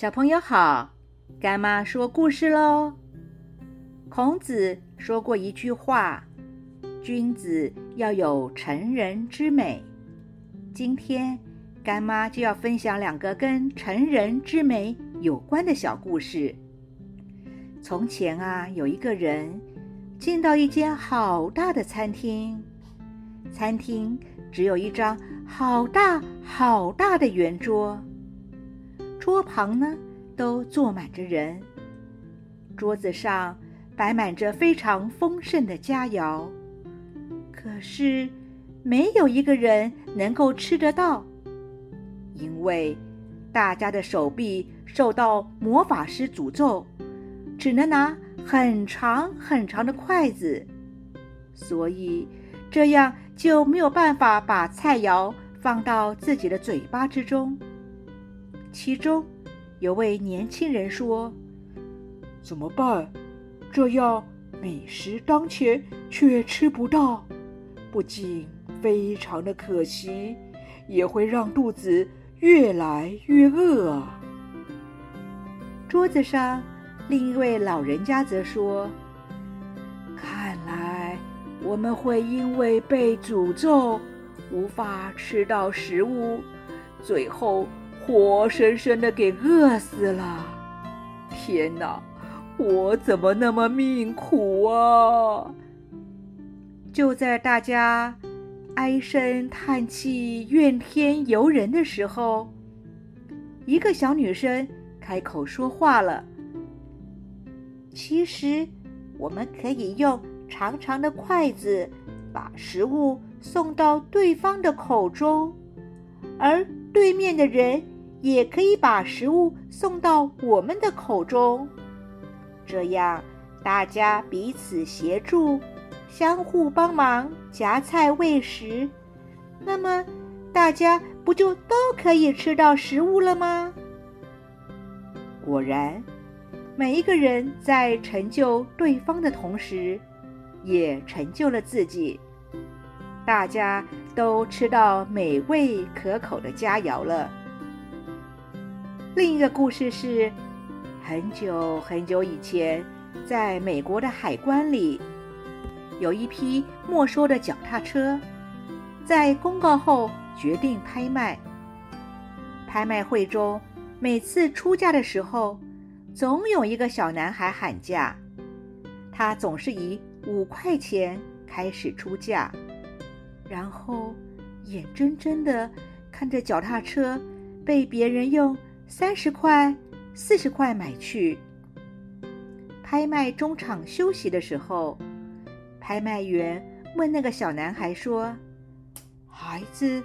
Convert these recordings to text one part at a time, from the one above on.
小朋友好，干妈说故事喽。孔子说过一句话：“君子要有成人之美。”今天干妈就要分享两个跟成人之美有关的小故事。从前啊，有一个人进到一间好大的餐厅，餐厅只有一张好大好大的圆桌。桌旁呢，都坐满着人。桌子上摆满着非常丰盛的佳肴，可是没有一个人能够吃得到，因为大家的手臂受到魔法师诅咒，只能拿很长很长的筷子，所以这样就没有办法把菜肴放到自己的嘴巴之中。其中有位年轻人说：“怎么办？这样美食当前却吃不到，不仅非常的可惜，也会让肚子越来越饿啊！”桌子上另一位老人家则说：“看来我们会因为被诅咒，无法吃到食物，最后……”活生生的给饿死了！天哪，我怎么那么命苦啊！就在大家唉声叹气、怨天尤人的时候，一个小女生开口说话了：“其实，我们可以用长长的筷子把食物送到对方的口中，而对面的人。”也可以把食物送到我们的口中，这样大家彼此协助，相互帮忙夹菜喂食，那么大家不就都可以吃到食物了吗？果然，每一个人在成就对方的同时，也成就了自己，大家都吃到美味可口的佳肴了。另一个故事是，很久很久以前，在美国的海关里，有一批没收的脚踏车，在公告后决定拍卖。拍卖会中，每次出价的时候，总有一个小男孩喊价，他总是以五块钱开始出价，然后眼睁睁的看着脚踏车被别人用。三十块、四十块买去。拍卖中场休息的时候，拍卖员问那个小男孩说：“孩子，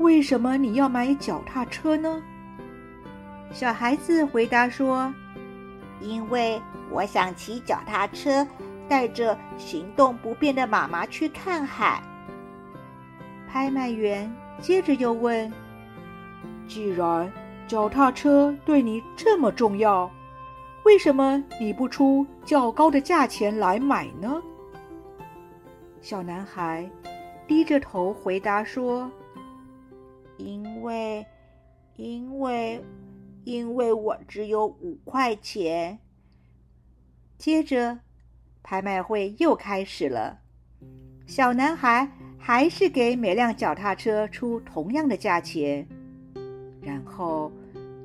为什么你要买脚踏车呢？”小孩子回答说：“因为我想骑脚踏车，带着行动不便的妈妈去看海。”拍卖员接着又问：“既然……”脚踏车对你这么重要，为什么你不出较高的价钱来买呢？小男孩低着头回答说：“因为，因为，因为我只有五块钱。”接着，拍卖会又开始了。小男孩还是给每辆脚踏车出同样的价钱。然后，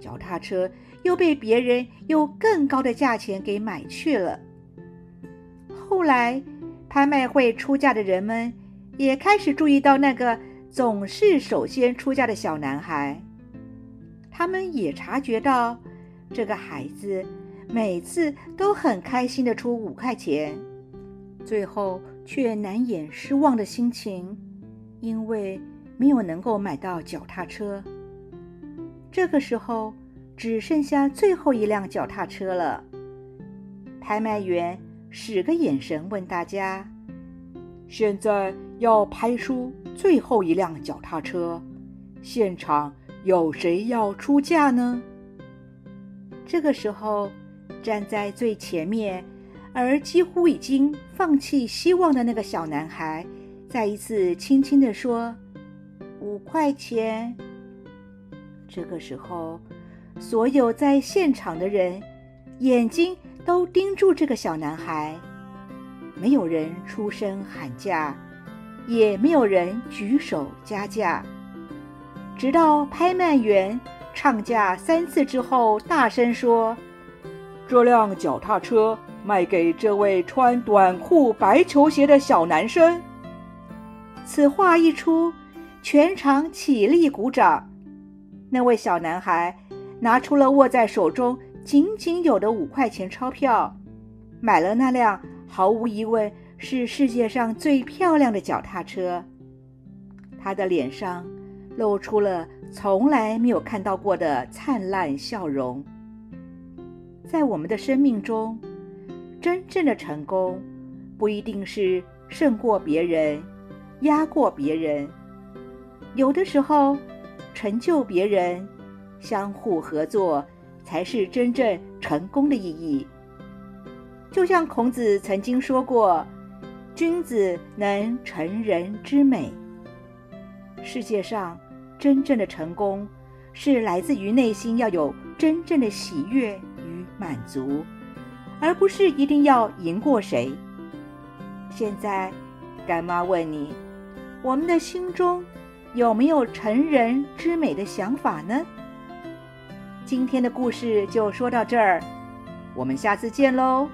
脚踏车又被别人用更高的价钱给买去了。后来，拍卖会出价的人们也开始注意到那个总是首先出价的小男孩。他们也察觉到，这个孩子每次都很开心的出五块钱，最后却难掩失望的心情，因为没有能够买到脚踏车。这个时候，只剩下最后一辆脚踏车了。拍卖员使个眼神问大家：“现在要拍出最后一辆脚踏车，现场有谁要出价呢？”这个时候，站在最前面而几乎已经放弃希望的那个小男孩，再一次轻轻地说：“五块钱。”这个时候，所有在现场的人眼睛都盯住这个小男孩，没有人出声喊价，也没有人举手加价。直到拍卖员唱价三次之后，大声说：“这辆脚踏车卖给这位穿短裤、白球鞋的小男生。”此话一出，全场起立鼓掌。那位小男孩拿出了握在手中仅仅有的五块钱钞票，买了那辆毫无疑问是世界上最漂亮的脚踏车。他的脸上露出了从来没有看到过的灿烂笑容。在我们的生命中，真正的成功不一定是胜过别人。压过别人，有的时候成就别人，相互合作才是真正成功的意义。就像孔子曾经说过：“君子能成人之美。”世界上真正的成功，是来自于内心要有真正的喜悦与满足，而不是一定要赢过谁。现在，干妈问你。我们的心中有没有成人之美的想法呢？今天的故事就说到这儿，我们下次见喽。